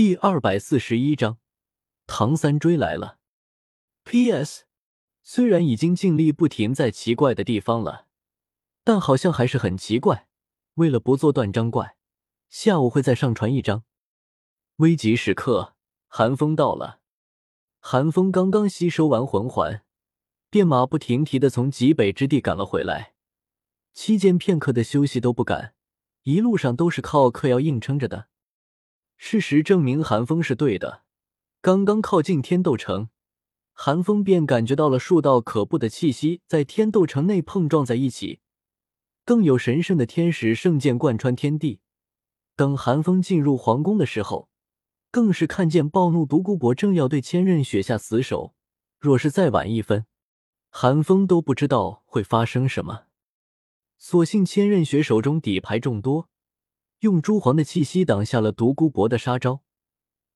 第二百四十一章，唐三追来了。P.S. 虽然已经尽力不停在奇怪的地方了，但好像还是很奇怪。为了不做断章怪，下午会再上传一章。危急时刻，寒风到了。寒风刚刚吸收完魂环，便马不停蹄的从极北之地赶了回来，期间片刻的休息都不敢，一路上都是靠嗑药硬撑着的。事实证明，寒风是对的。刚刚靠近天斗城，寒风便感觉到了数道可怖的气息在天斗城内碰撞在一起，更有神圣的天使圣剑贯穿天地。等寒风进入皇宫的时候，更是看见暴怒独孤博正要对千仞雪下死手。若是再晚一分，寒风都不知道会发生什么。所幸千仞雪手中底牌众多。用朱黄的气息挡下了独孤博的杀招，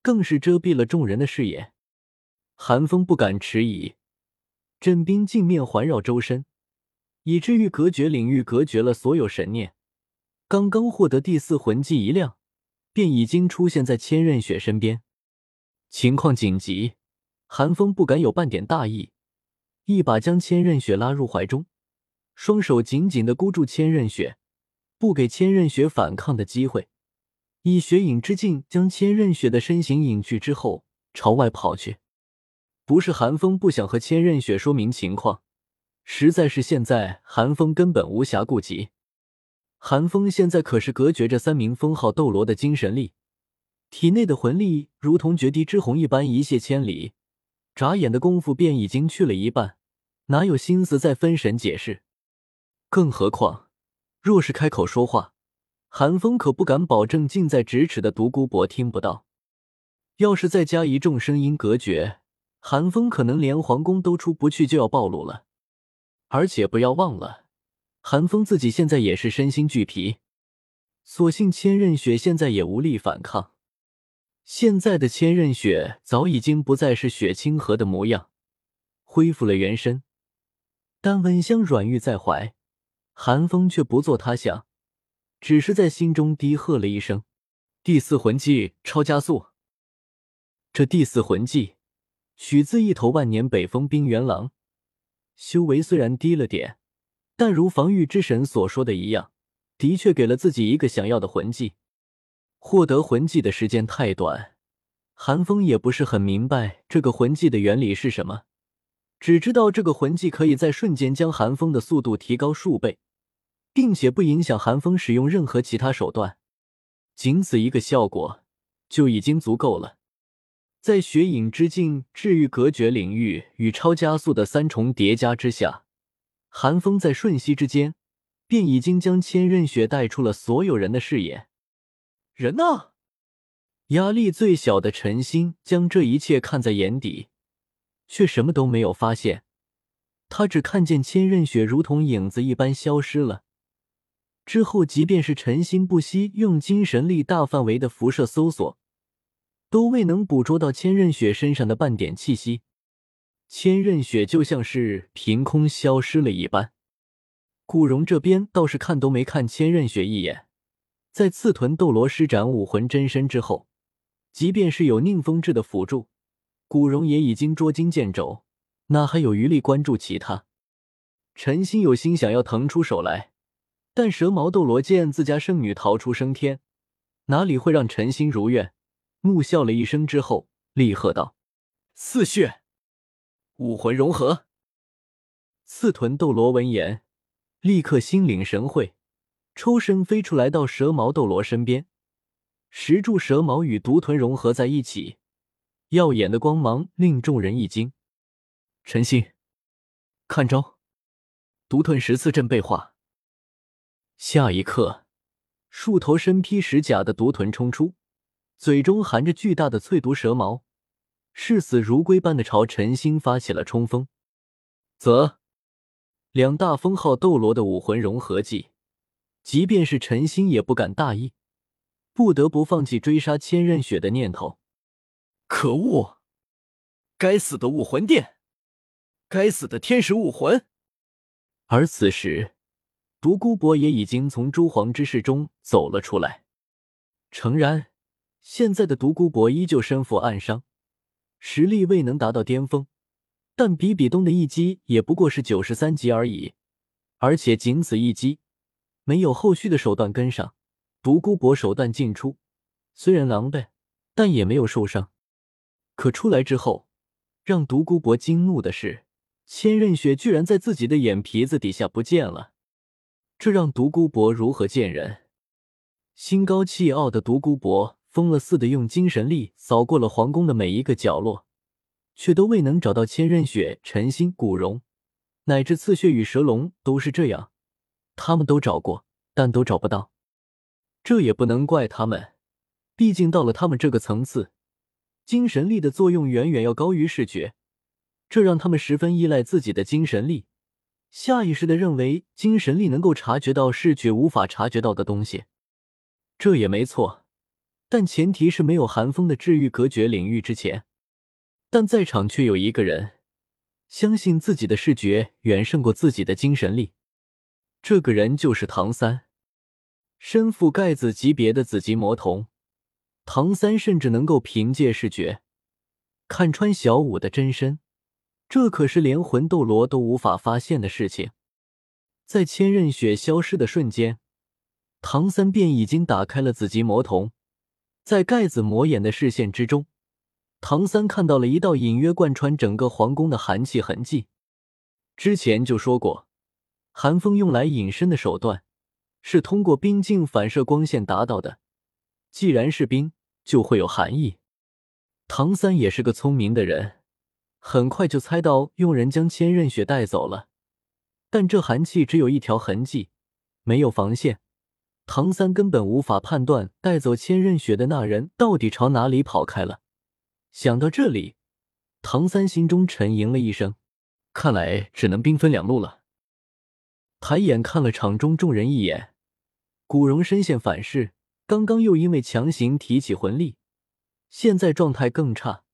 更是遮蔽了众人的视野。寒风不敢迟疑，镇冰镜面环绕周身，以至于隔绝领域隔绝了所有神念。刚刚获得第四魂技一亮，便已经出现在千仞雪身边。情况紧急，寒风不敢有半点大意，一把将千仞雪拉入怀中，双手紧紧的箍住千仞雪。不给千仞雪反抗的机会，以雪影之境将千仞雪的身形隐去之后，朝外跑去。不是寒风不想和千仞雪说明情况，实在是现在寒风根本无暇顾及。寒风现在可是隔绝着三名封号斗罗的精神力，体内的魂力如同决堤之洪一般一泻千里，眨眼的功夫便已经去了一半，哪有心思再分神解释？更何况。若是开口说话，寒风可不敢保证近在咫尺的独孤博听不到。要是再加一众声音隔绝，寒风可能连皇宫都出不去，就要暴露了。而且不要忘了，寒风自己现在也是身心俱疲。所幸千仞雪现在也无力反抗。现在的千仞雪早已经不再是雪清河的模样，恢复了原身，但温香软玉在怀。寒风却不做他想，只是在心中低喝了一声：“第四魂技超加速。”这第四魂技取自一头万年北风冰原狼，修为虽然低了点，但如防御之神所说的一样，的确给了自己一个想要的魂技。获得魂技的时间太短，寒风也不是很明白这个魂技的原理是什么，只知道这个魂技可以在瞬间将寒风的速度提高数倍。并且不影响寒风使用任何其他手段，仅此一个效果就已经足够了。在雪影之境、治愈隔绝领域与超加速的三重叠加之下，寒风在瞬息之间便已经将千仞雪带出了所有人的视野。人呢？压力最小的陈心将这一切看在眼底，却什么都没有发现。他只看见千仞雪如同影子一般消失了。之后，即便是陈心不惜用精神力大范围的辐射搜索，都未能捕捉到千仞雪身上的半点气息。千仞雪就像是凭空消失了一般。古荣这边倒是看都没看千仞雪一眼，在刺豚斗罗施展武魂真身之后，即便是有宁风致的辅助，古荣也已经捉襟见肘，哪还有余力关注其他？陈心有心想要腾出手来。但蛇矛斗罗见自家圣女逃出升天，哪里会让陈心如愿？怒笑了一声之后，厉喝道：“四血，武魂融合。”刺豚斗罗闻言，立刻心领神会，抽身飞出来到蛇矛斗罗身边，石柱蛇矛与独豚融合在一起，耀眼的光芒令众人一惊。陈心，看招！独豚十次阵被化。下一刻，数头身披石甲的毒豚冲出，嘴中含着巨大的淬毒蛇矛，视死如归般的朝陈星发起了冲锋。则，两大封号斗罗的武魂融合技，即便是陈星也不敢大意，不得不放弃追杀千仞雪的念头。可恶！该死的武魂殿！该死的天使武魂！而此时。独孤博也已经从诸皇之室中走了出来。诚然，现在的独孤博依旧身负暗伤，实力未能达到巅峰，但比比东的一击也不过是九十三级而已，而且仅此一击，没有后续的手段跟上。独孤博手段尽出，虽然狼狈，但也没有受伤。可出来之后，让独孤博惊怒的是，千仞雪居然在自己的眼皮子底下不见了，这让独孤博如何见人？心高气傲的独孤博。疯了似的用精神力扫过了皇宫的每一个角落，却都未能找到千仞雪、陈心、古荣，乃至刺血与蛇龙都是这样，他们都找过，但都找不到。这也不能怪他们，毕竟到了他们这个层次，精神力的作用远远要高于视觉，这让他们十分依赖自己的精神力，下意识的认为精神力能够察觉到视觉无法察觉到的东西，这也没错。但前提是没有寒风的治愈隔绝领域之前，但在场却有一个人相信自己的视觉远胜过自己的精神力，这个人就是唐三，身负盖子级别的紫极魔瞳，唐三甚至能够凭借视觉看穿小五的真身，这可是连魂斗罗都无法发现的事情。在千仞雪消失的瞬间，唐三便已经打开了紫极魔瞳。在盖子魔眼的视线之中，唐三看到了一道隐约贯穿整个皇宫的寒气痕迹。之前就说过，寒风用来隐身的手段是通过冰镜反射光线达到的。既然是冰，就会有寒意。唐三也是个聪明的人，很快就猜到佣人将千仞雪带走了。但这寒气只有一条痕迹，没有防线。唐三根本无法判断带走千仞雪的那人到底朝哪里跑开了。想到这里，唐三心中沉吟了一声，看来只能兵分两路了。抬眼看了场中众人一眼，古荣身陷反噬，刚刚又因为强行提起魂力，现在状态更差。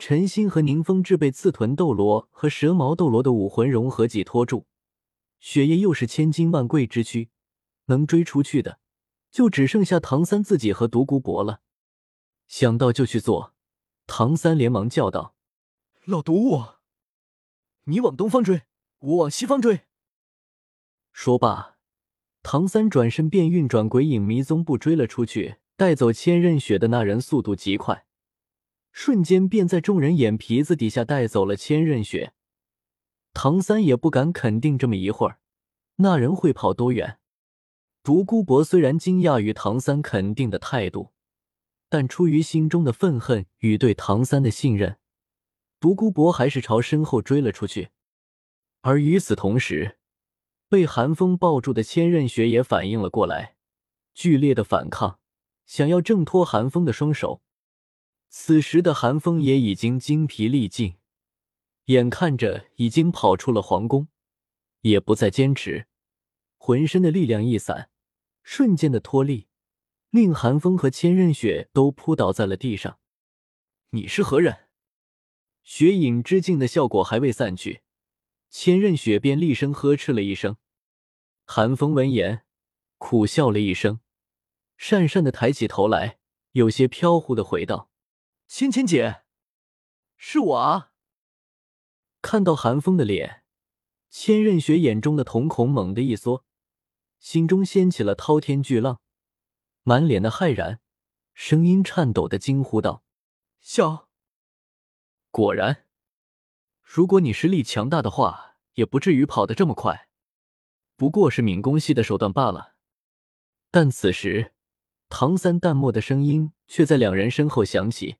陈心和宁风致被刺豚斗罗和蛇矛斗罗的武魂融合技拖住，血液又是千金万贵之躯。能追出去的，就只剩下唐三自己和独孤博了。想到就去做，唐三连忙叫道：“老毒物，你往东方追，我往西方追。”说罢，唐三转身便运转鬼影迷踪步追了出去。带走千仞雪的那人速度极快，瞬间便在众人眼皮子底下带走了千仞雪。唐三也不敢肯定这么一会儿，那人会跑多远。独孤博虽然惊讶于唐三肯定的态度，但出于心中的愤恨与对唐三的信任，独孤博还是朝身后追了出去。而与此同时，被寒风抱住的千仞雪也反应了过来，剧烈的反抗，想要挣脱寒风的双手。此时的寒风也已经精疲力尽，眼看着已经跑出了皇宫，也不再坚持。浑身的力量一散，瞬间的脱力，令寒风和千仞雪都扑倒在了地上。你是何人？雪影之境的效果还未散去，千仞雪便厉声呵斥了一声。寒风闻言，苦笑了一声，讪讪的抬起头来，有些飘忽的回道：“芊芊姐，是我啊。”看到寒风的脸，千仞雪眼中的瞳孔猛地一缩。心中掀起了滔天巨浪，满脸的骇然，声音颤抖的惊呼道：“笑！果然，如果你实力强大的话，也不至于跑得这么快，不过是敏攻系的手段罢了。”但此时，唐三淡漠的声音却在两人身后响起。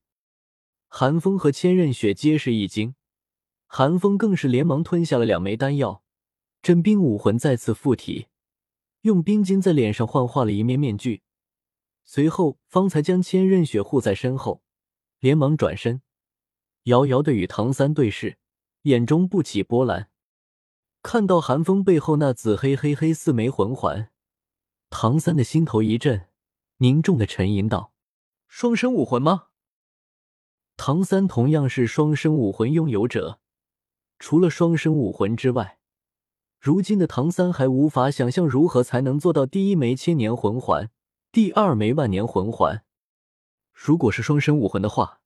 寒风和千仞雪皆是一惊，寒风更是连忙吞下了两枚丹药，真冰武魂再次附体。用冰晶在脸上幻化了一面面具，随后方才将千仞雪护在身后，连忙转身，遥遥的与唐三对视，眼中不起波澜。看到寒风背后那紫黑黑黑四枚魂环，唐三的心头一震，凝重的沉吟道：“双生武魂吗？”唐三同样是双生武魂拥有者，除了双生武魂之外。如今的唐三还无法想象如何才能做到第一枚千年魂环，第二枚万年魂环。如果是双生武魂的话，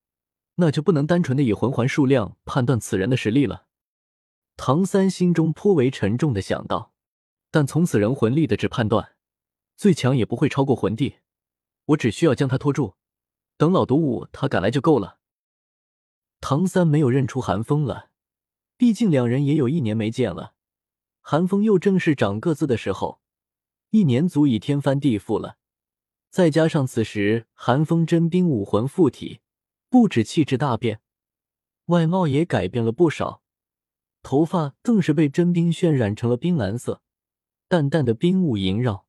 那就不能单纯的以魂环数量判断此人的实力了。唐三心中颇为沉重的想到，但从此人魂力的值判断，最强也不会超过魂帝。我只需要将他拖住，等老毒物他赶来就够了。唐三没有认出韩风了，毕竟两人也有一年没见了。韩风又正是长个子的时候，一年足以天翻地覆了。再加上此时韩风真冰武魂附体，不止气质大变，外貌也改变了不少。头发更是被真冰渲染成了冰蓝色，淡淡的冰雾萦绕。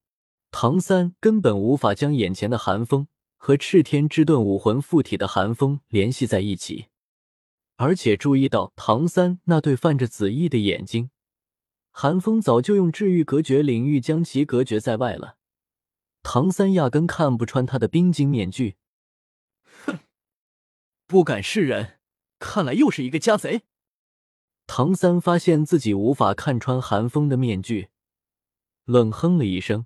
唐三根本无法将眼前的寒风和赤天之盾武魂附体的寒风联系在一起，而且注意到唐三那对泛着紫意的眼睛，寒风早就用治愈隔绝领域将其隔绝在外了。唐三压根看不穿他的冰晶面具。哼，不敢示人，看来又是一个家贼。唐三发现自己无法看穿寒风的面具，冷哼了一声，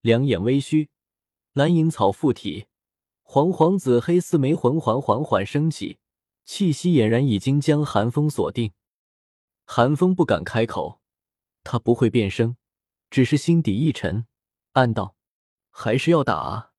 两眼微虚，蓝银草附体，黄黄紫黑四枚魂环缓缓升起，气息俨然已经将寒风锁定。寒风不敢开口，他不会变声，只是心底一沉，暗道：还是要打啊。